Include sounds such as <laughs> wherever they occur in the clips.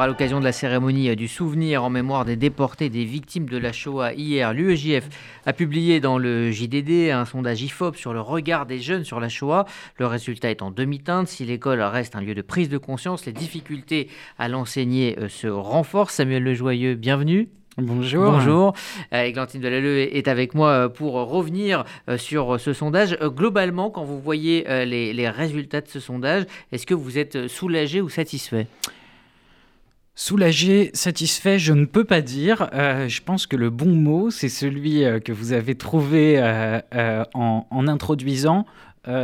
À l'occasion de la cérémonie du souvenir en mémoire des déportés des victimes de la Shoah hier, l'UEJF a publié dans le JDD un sondage IFOP sur le regard des jeunes sur la Shoah. Le résultat est en demi-teinte. Si l'école reste un lieu de prise de conscience, les difficultés à l'enseigner euh, se renforcent. Samuel Lejoyeux, bienvenue. Bonjour. Bonjour. Euh, Églantine Delalleux est avec moi euh, pour revenir sur ce sondage. Globalement, quand vous voyez les, les résultats de ce sondage, est-ce que vous êtes soulagé ou satisfait? Soulagé, satisfait, je ne peux pas dire. Euh, je pense que le bon mot, c'est celui euh, que vous avez trouvé euh, en, introduisant,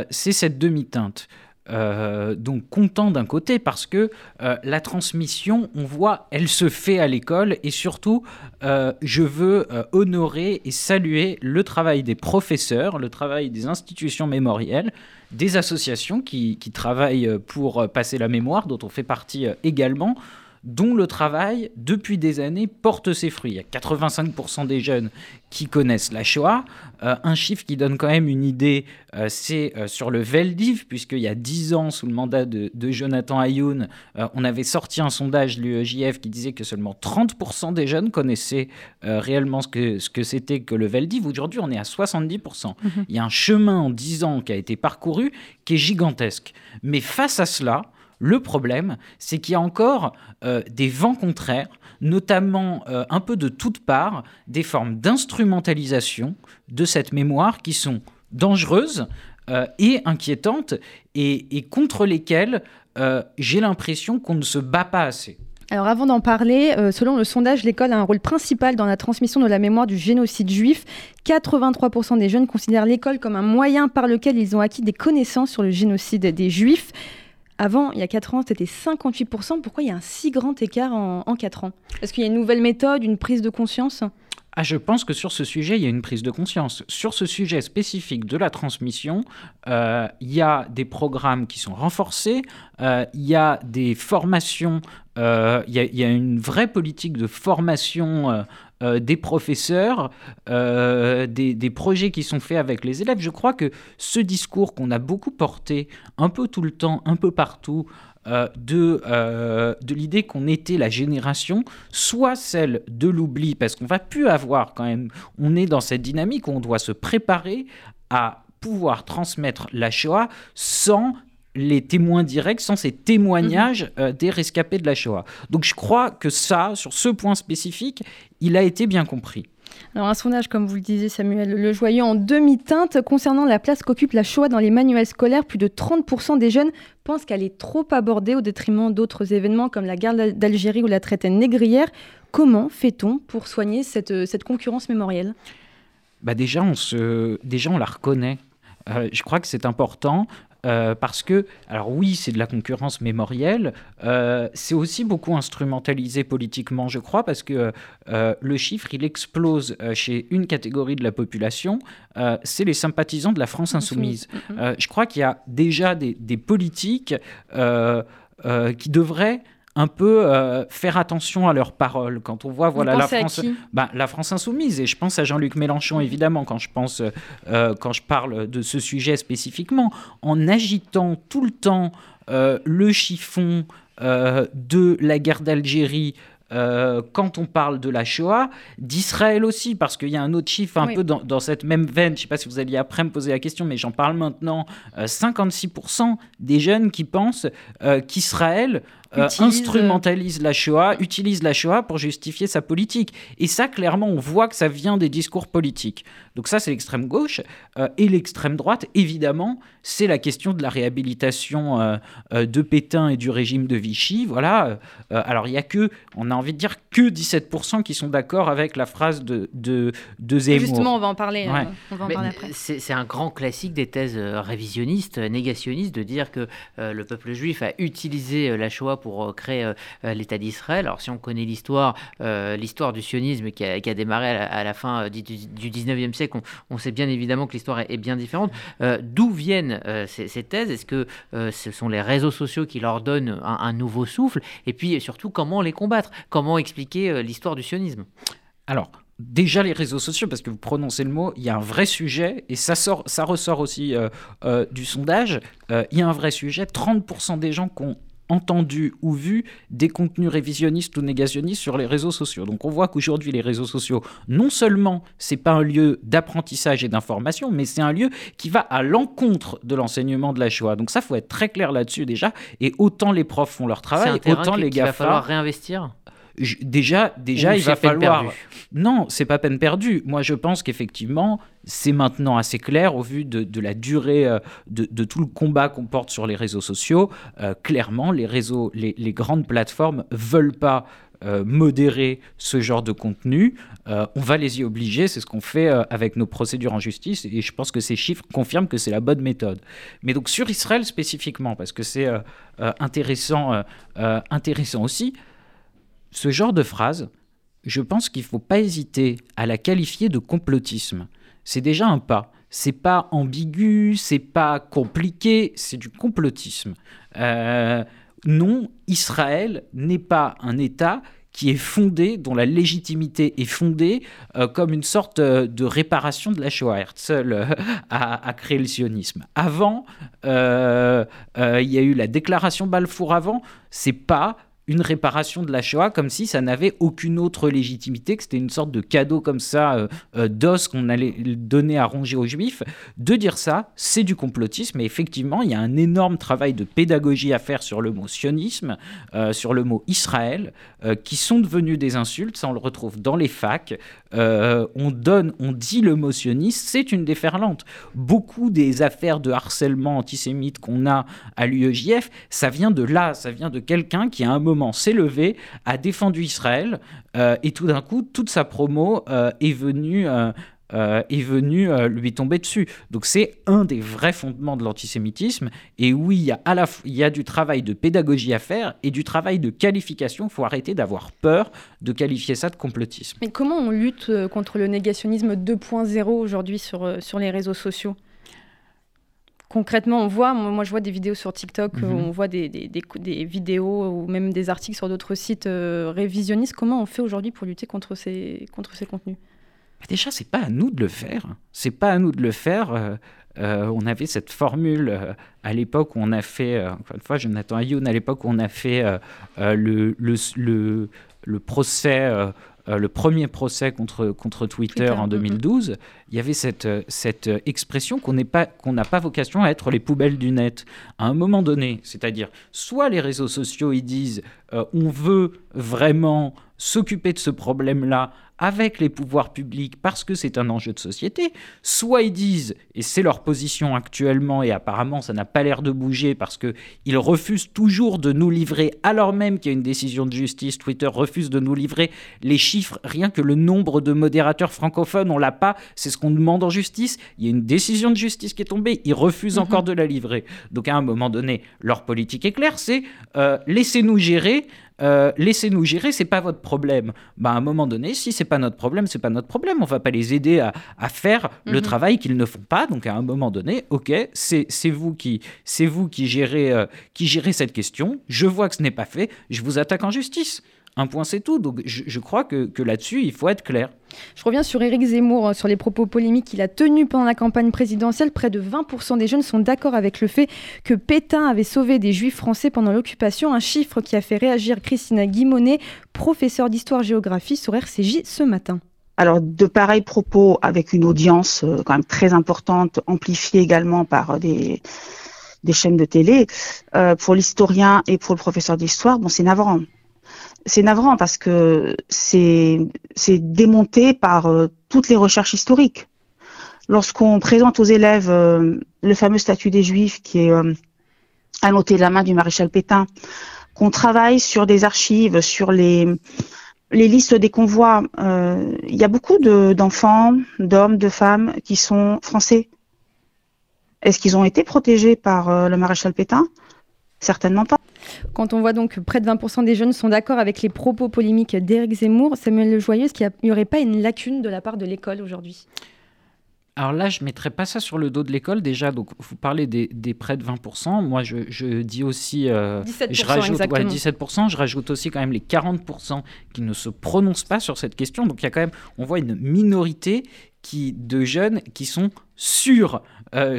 c'est cette demi-teinte. donc content d'un côté parce que la transmission, on voit, elle se fait à l'école et surtout, je veux honorer et saluer le travail des professeurs, le travail des institutions mémorielles, des associations qui travaillent pour passer la mémoire, dont on fait partie également dont le travail, depuis des années, porte ses fruits. Il y a 85% des jeunes qui connaissent la Shoah. Euh, un chiffre qui donne quand même une idée, euh, c'est euh, sur le Veldiv, puisqu'il y a 10 ans, sous le mandat de, Jonathan Ayoun, on avait sorti un sondage, l'UEJF, qui disait que seulement 30% des jeunes connaissaient réellement ce que, ce que c'était que le Veldiv. Aujourd'hui, on est à 70%. Mhm. Il y a un chemin en 10 ans qui a été parcouru qui est gigantesque. Mais face à cela, le problème, c'est qu'il y a encore euh, des vents contraires, notamment euh, un peu de toutes parts, des formes d'instrumentalisation de cette mémoire qui sont dangereuses euh, et inquiétantes et, contre lesquelles j'ai l'impression qu'on ne se bat pas assez. Alors avant d'en parler, selon le sondage, l'école a un rôle principal dans la transmission de la mémoire du génocide juif. 83% des jeunes considèrent l'école comme un moyen par lequel ils ont acquis des connaissances sur le génocide des juifs. Avant, il y a 4 ans, c'était 58%. Pourquoi il y a un si grand écart en, en 4 ans? Est-ce qu'il y a une nouvelle méthode, une prise de conscience? Ah, je pense que sur ce sujet, il y a une prise de conscience. Sur ce sujet spécifique de la transmission, euh, il y a des programmes qui sont renforcés, euh, il y a des formations, euh, il, y a, une vraie politique de formation des professeurs, des, des, projets qui sont faits avec les élèves. Je crois que ce discours qu'on a beaucoup porté un peu tout le temps, un peu partout, euh, de, euh, de l'idée qu'on était la génération, soit celle de l'oubli, parce qu'on va plus avoir quand même, on est dans cette dynamique où on doit se préparer à pouvoir transmettre la Shoah sans les témoins directs, sans ces témoignages mhm. euh, des rescapés de la Shoah. Donc je crois que ça, sur ce point spécifique, il a été bien compris. Alors un sondage, comme vous le disiez Samuel Le Joyeux, en demi-teinte concernant la place qu'occupe la Shoah dans les manuels scolaires, plus de 30% des jeunes pensent qu'elle est trop abordée au détriment d'autres événements comme la guerre d'Algérie ou la traite négrière. Comment fait-on pour soigner cette, euh, cette concurrence mémorielle? Bah déjà, on se, déjà, on la reconnaît. Euh, je crois que c'est important. Euh, parce que, alors oui, c'est de la concurrence mémorielle, euh, c'est aussi beaucoup instrumentalisé politiquement, je crois, parce que euh, le chiffre, il explose chez une catégorie de la population, c'est les sympathisants de la France insoumise. Mm-hmm. je crois qu'il y a déjà des, des politiques qui devraient un peu euh, faire attention à leurs paroles. Quand on voit voilà, la, France, bah, la France insoumise, et je pense à Jean-Luc Mélenchon évidemment quand je, pense, euh, quand je parle de ce sujet spécifiquement, en agitant tout le temps euh, le chiffon de la guerre d'Algérie, quand on parle de la Shoah, d'Israël aussi, parce qu'il y a un autre chiffre un peu dans, cette même veine, je ne sais pas si vous alliez après me poser la question, mais j'en parle maintenant, 56% des jeunes qui pensent qu'Israël euh, instrumentalise la Shoah, utilise la Shoah pour justifier sa politique. Et ça, clairement, on voit que ça vient des discours politiques. Donc ça, c'est l'extrême gauche. Euh, et l'extrême droite, évidemment, c'est la question de la réhabilitation euh, de Pétain et du régime de Vichy. Voilà. alors, il n'y a que, on a envie de dire, que 17% qui sont d'accord avec la phrase de, de, de Zemmour. Justement, on va en parler, on va en parler après. C'est un grand classique des thèses révisionnistes, négationnistes, de dire que le peuple juif a utilisé la Shoah pour euh, créer euh, euh, l'État d'Israël. Alors si on connaît l'histoire, l'histoire du sionisme qui a, démarré à la, fin du, 19e siècle, on, sait bien évidemment que l'histoire est, bien différente. D'où viennent ces, thèses? Est-ce que ce sont les réseaux sociaux qui leur donnent un, nouveau souffle? Et puis surtout, comment les combattre? Comment expliquer l'histoire du sionisme? Alors, déjà les réseaux sociaux, parce que vous prononcez le mot, il y a un vrai sujet, et ça, sort, ça ressort aussi du sondage, il y a un vrai sujet, 30% des gens qui ont entendu ou vu des contenus révisionnistes ou négationnistes sur les réseaux sociaux. Donc on voit qu'aujourd'hui les réseaux sociaux, non seulement c'est pas un lieu d'apprentissage et d'information, mais c'est un lieu qui va à l'encontre de l'enseignement de la Shoah. Donc ça faut être très clair là-dessus déjà. Et autant les profs font leur travail, autant les gars. Il va falloir réinvestir? Déjà, déjà il va falloir. Non, c'est pas peine perdue. Moi, je pense qu'effectivement, c'est maintenant assez clair au vu de, la durée euh, de, tout le combat qu'on porte sur les réseaux sociaux. Euh, clairement, les réseaux, les, grandes plateformes veulent pas euh, modérer ce genre de contenu. on va les y obliger, c'est ce qu'on fait avec nos procédures en justice, et je pense que ces chiffres confirment que c'est la bonne méthode. Mais donc sur Israël spécifiquement, parce que c'est intéressant, intéressant aussi, ce genre de phrase, je pense qu'il ne faut pas hésiter à la qualifier de complotisme. C'est déjà un pas. C'est pas ambigu, c'est pas compliqué, c'est du complotisme. Euh, non, Israël n'est pas un État qui est fondé, dont la légitimité est fondée euh, comme une sorte euh, de réparation de la Shoah. Herzl <laughs> le sionisme. Avant, il y a eu la déclaration Balfour avant, c'est pas une réparation de la Shoah comme si ça n'avait aucune autre légitimité, que c'était une sorte de cadeau comme ça euh, euh, d'os qu'on allait donner à ronger aux juifs. De dire ça, c'est du complotisme et effectivement, il y a un énorme travail de pédagogie à faire sur le mot sionisme, euh, sur le mot Israël, qui sont devenus des insultes, ça on le retrouve dans les facs. on donne, on dit le mot sioniste, c'est une déferlante. Beaucoup des affaires de harcèlement antisémite qu'on a à l'UEJF, ça vient de là, ça vient de quelqu'un qui a un moment s'est levé, a défendu Israël, euh, et tout d'un coup, toute sa promo euh, est venue... Euh, est lui tomber dessus. Donc c'est un des vrais fondements de l'antisémitisme. Et oui, il y, a à la il y a du travail de pédagogie à faire et du travail de qualification. Il faut arrêter d'avoir peur de qualifier ça de complotisme. Mais comment on lutte contre le négationnisme 2.0 aujourd'hui sur, sur les réseaux sociaux? Concrètement, on voit, moi je vois des vidéos sur TikTok, mhm. on voit des, des, vidéos ou même des articles sur d'autres sites euh, révisionnistes. Comment on fait aujourd'hui pour lutter contre ces, contre ces contenus? Déjà, c'est pas à nous de le faire. C'est pas à nous de le faire. Euh, euh, on avait cette formule à l'époque où on a fait, encore une fois, Jonathan Ayoun, à l'époque où on a fait le, le, le, le, procès euh, le premier procès contre, contre Twitter, en 2012, mm-hmm. il y avait cette, cette expression qu'on n'a pas vocation à être les poubelles du net. À un moment donné, c'est-à-dire, soit les réseaux sociaux, ils disent euh, on veut vraiment s'occuper de ce problème-là avec les pouvoirs publics parce que c'est un enjeu de société, soit ils disent, et c'est leur position actuellement, et apparemment ça n'a pas l'air de bouger parce qu'ils refusent toujours de nous livrer, alors même qu'il y a une décision de justice, Twitter refuse de nous livrer les chiffres, rien que le nombre de modérateurs francophones, on l'a pas, c'est ce qu'on demande en justice, il y a une décision de justice qui est tombée, ils refusent mhm. encore de la livrer. Donc à un moment donné, leur politique est claire, c'est euh, laissez-nous gérer, euh, laissez-nous gérer, c'est pas votre problème. Bah, à un moment donné, si c'est pas notre problème, c'est pas notre problème. On va pas les aider à, faire le mhm. travail qu'ils ne font pas. Donc à un moment donné, ok, c'est vous qui c'est vous qui gérez euh, qui gérez cette question. Je vois que ce n'est pas fait. Je vous attaque en justice. Un point, c'est tout. Donc je, crois que, que là-dessus, il faut être clair. Je reviens sur Éric Zemmour, euh, sur les propos polémiques qu'il a tenus pendant la campagne présidentielle. Près de 20% des jeunes sont d'accord avec le fait que Pétain avait sauvé des juifs français pendant l'occupation, un chiffre qui a fait réagir Christina Guimonet, professeure d'histoire-géographie sur RCJ ce matin. Alors de pareils propos avec une audience euh, quand même très importante, amplifiée également par euh, des, des chaînes de télé, pour l'historien et pour le professeur d'histoire, bon c'est navrant c'est navrant parce que c'est démonté par euh, toutes les recherches historiques. Lorsqu'on présente aux élèves euh, le fameux statut des Juifs qui est euh, annoté de la main du maréchal Pétain, qu'on travaille sur des archives, sur les les listes des convois, il y a beaucoup d'enfants, d'hommes, de femmes qui sont français. Est-ce qu'ils ont été protégés par le maréchal Pétain? Certainement pas. Quand on voit donc près de 20% des jeunes sont d'accord avec les propos polémiques d'Éric Zemmour, Samuel est-ce qu'il n'y aurait pas une lacune de la part de l'école aujourd'hui? Alors là, je ne mettrais pas ça sur le dos de l'école déjà. Donc, vous parlez des, près de 20%. Moi, je, dis aussi. 17%, euh, je rajoute, 17%. Je rajoute aussi quand même les 40% qui ne se prononcent pas sur cette question. Donc, il y a quand même. On voit une minorité qui, de jeunes qui sont sûrs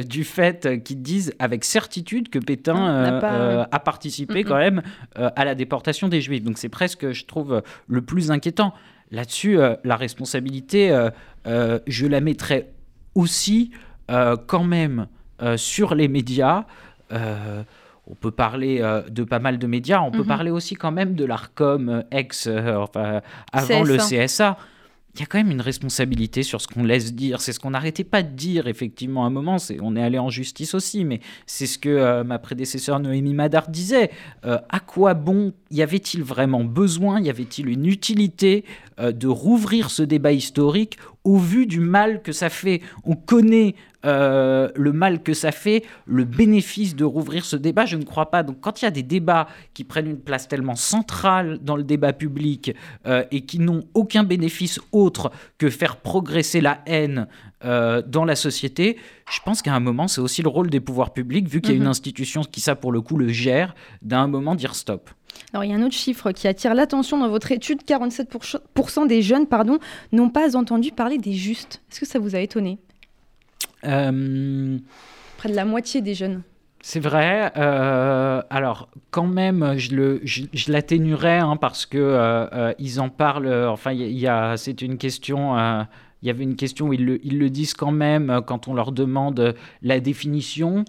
du fait qu'ils disent avec certitude que Pétain a participé quand même à la déportation des Juifs. Donc c'est presque, je trouve, le plus inquiétant. Là-dessus, la responsabilité, je la mettrais aussi quand même sur les médias on peut parler euh, de pas mal de médias, on peut mhm. parler aussi quand même de l'ARCOM euh, ex, euh, enfin, avant le CSA. Il y a quand même une responsabilité sur ce qu'on laisse dire. C'est ce qu'on n'arrêtait pas de dire, effectivement, à un moment. On est allé en justice aussi, mais c'est ce que ma prédécesseur Noémie Madar disait. à quoi bon y avait-il vraiment besoin, y avait-il une utilité de rouvrir ce débat historique au vu du mal que ça fait On connaît euh, le mal que ça fait, le bénéfice de rouvrir ce débat, je ne crois pas. Donc quand il y a des débats qui prennent une place tellement centrale dans le débat public euh, et qui n'ont aucun bénéfice autre que faire progresser la haine euh, dans la société, je pense qu'à un moment, c'est aussi le rôle des pouvoirs publics, vu qu'il y a une mhm. institution qui, ça, pour le coup, le gère, d'un moment dire stop. Alors, il y a un autre chiffre qui attire l'attention dans votre étude 47% des jeunes pardon, n'ont pas entendu parler des justes. Est-ce que ça vous a étonné? Euh, Près de la moitié des jeunes. C'est vrai. Euh, alors, quand même, je, le, je, l'atténuerais hein, parce que euh, ils en parlent. Enfin, il y, a, c'est une question. Il y avait une question ils le, ils le, disent quand même quand on leur demande la définition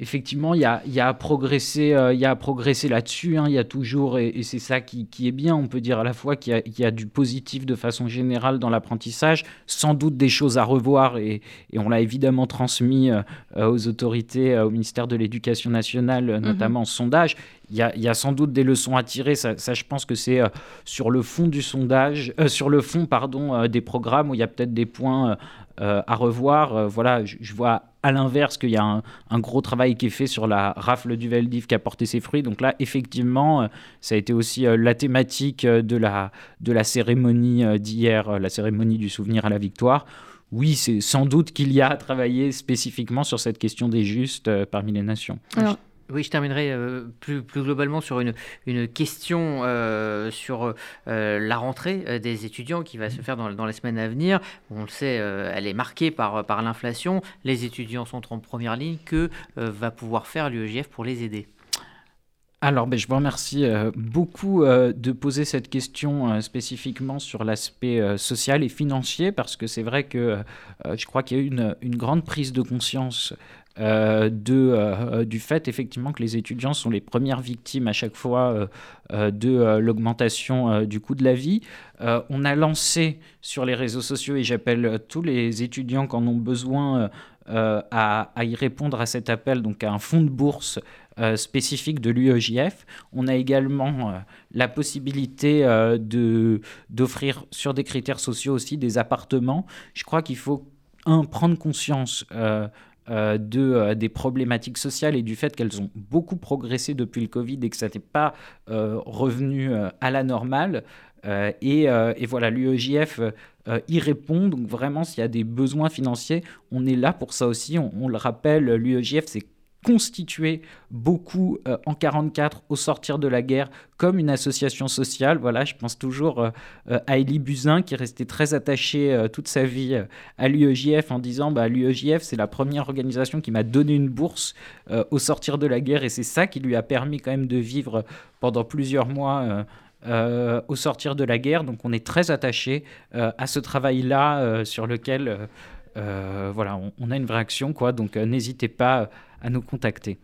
effectivement, il y a, y a, à progresser, euh, il y a à progresser là-dessus. Hein. Il y a toujours, et, c'est ça qui, qui, est bien, on peut dire à la fois qu'il y, y, a du positif de façon générale dans l'apprentissage, sans doute des choses à revoir, et, et on l'a évidemment transmis euh, aux autorités, euh, au ministère de l'Éducation nationale, mhm. notamment en sondage. Il y, a, il y, a, sans doute des leçons à tirer. Ça, ça je pense que c'est sur le fond du sondage, sur le fond, pardon, des programmes où il y a peut-être des points à revoir. voilà, je, je vois à l'inverse qu'il y a un, gros travail qui est fait sur la rafle du Veldiv qui a porté ses fruits. Donc là, effectivement, euh, ça a été aussi euh, la thématique euh, de la, de la cérémonie d'hier, la cérémonie du souvenir à la victoire. Oui, c'est sans doute qu'il y a à travailler spécifiquement sur cette question des justes parmi les nations. Oui, je terminerai euh, plus, plus, globalement sur une, une question euh, sur euh, la rentrée des étudiants qui va se faire dans, dans les semaines à venir. On le sait, elle est marquée par, par l'inflation. Les étudiants sont en première ligne. Que va pouvoir faire l'UEJF pour les aider? Alors, ben, je vous remercie beaucoup de poser cette question spécifiquement sur l'aspect social et financier, parce que c'est vrai que je crois qu'il y a eu une, une, grande prise de conscience de, euh, du fait effectivement que les étudiants sont les premières victimes à chaque fois euh, de l'augmentation du coût de la vie. on a lancé sur les réseaux sociaux, et j'appelle tous les étudiants qui en ont besoin à, à, y répondre à cet appel, donc à un fonds de bourse spécifique de l'UEJF. On a également la possibilité de d'offrir sur des critères sociaux aussi des appartements. Je crois qu'il faut un, prendre conscience euh, de, euh, des problématiques sociales et du fait qu'elles ont beaucoup progressé depuis le Covid et que ça n'était pas euh, revenu à la normale. Et, et, voilà, l'UEJF y répond. Donc vraiment, s'il y a des besoins financiers, on est là pour ça aussi. On, on le rappelle, l'UEJF, c'est constitué beaucoup euh, en 44 au sortir de la guerre comme une association sociale. Voilà, je pense toujours euh, euh, à Elie Buzyn qui est resté très attaché toute sa vie à l'UEJF en disant bah, l'UEJF c'est la première organisation qui m'a donné une bourse au sortir de la guerre et c'est ça qui lui a permis quand même de vivre pendant plusieurs mois. au sortir de la guerre. Donc on est très attaché à ce travail-là sur lequel voilà, on, a une vraie action. Quoi. Donc n'hésitez pas à nous contacter.